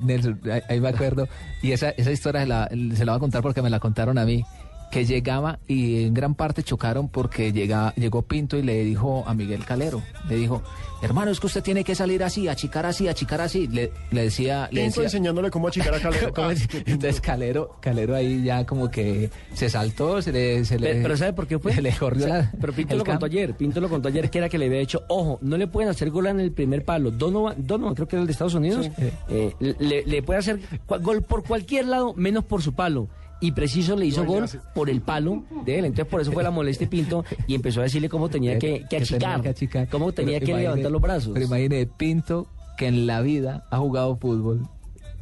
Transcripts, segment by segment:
Nelson, ahí- me acuerdo. Y esa, esa historia se la, se la voy a contar porque me la contaron a mí. Que llegaba y en gran parte chocaron porque llega, llegó Pinto y le dijo a Miguel Calero, le dijo, hermano, es que usted tiene que salir así, achicar así, achicar así. Le, le decía, le decía, enseñándole cómo achicar a Calero. ¿Cómo es? Entonces Calero, Calero ahí ya como que se saltó, se le... Se le Pero, pero ¿sabe por qué fue? se le corrió O sea, la- Pero Pinto lo contó ayer. Pinto lo contó ayer que era que le había dicho, ojo, no le pueden hacer gol en el primer palo. Donovan, Donovan creo que era el de Estados Unidos, eh, le, le puede hacer gol por cualquier lado, menos por su palo. Y preciso le hizo No, gol por el palo de él. Entonces por eso fue la molestia Pinto y empezó a decirle cómo tenía que, que achicar, que achicar. cómo tenía Pero que imagine- levantar los brazos. Pero imagine Pinto que en la vida ha jugado fútbol.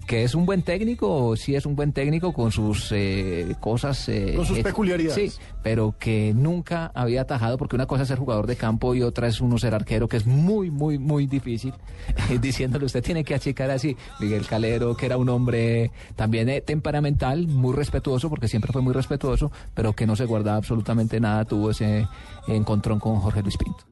Que es un buen técnico, sí es un buen técnico con sus eh, cosas. eh, Con sus eh, peculiaridades. Sí, pero que nunca había atajado, porque una cosa es ser jugador de campo y otra es uno ser arquero, que es muy, muy, muy difícil. Diciéndole, usted tiene que achicar así. Miguel Calero, que era un hombre también eh, temperamental, muy respetuoso, porque siempre fue muy respetuoso, pero que no se guardaba absolutamente nada, tuvo ese encontrón con Jorge Luis Pinto.